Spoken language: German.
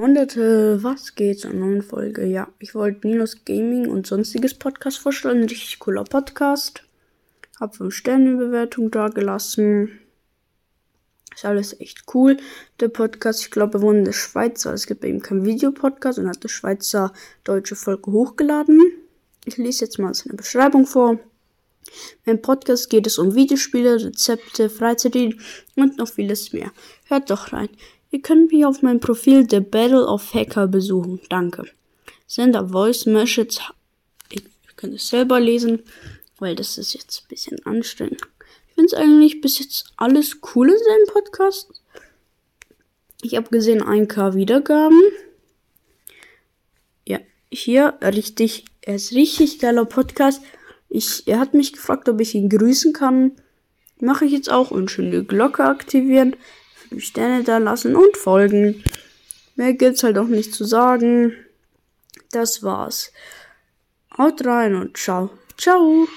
Hunderte, was geht zur neuen Folge? Ja, ich wollte Ninos Gaming und sonstiges Podcast vorstellen. Richtig cooler Podcast. Hab 5 Sterne Bewertung da gelassen. Ist alles echt cool. Der Podcast, ich glaube, er wohnt in der Schweiz, es gibt ihm keinen Videopodcast und hat der Schweizer deutsche Folge hochgeladen. Ich lese jetzt mal seine Beschreibung vor. Im Podcast geht es um Videospiele, Rezepte, Freizeit und noch vieles mehr. Hört doch rein. Ihr könnt mich auf meinem Profil The Battle of Hacker besuchen. Danke. Sender Voice Message. Ich könnt es selber lesen, weil das ist jetzt ein bisschen anstrengend. Ich finde es eigentlich bis jetzt alles cool in seinem Podcast. Ich habe gesehen 1K Wiedergaben. Ja, hier richtig, er ist richtig geiler Podcast. Ich, er hat mich gefragt, ob ich ihn grüßen kann. Mache ich jetzt auch und schön die Glocke aktivieren. Sterne da lassen und folgen. Mehr gibt's halt auch nicht zu sagen. Das war's. Haut rein und ciao. Ciao.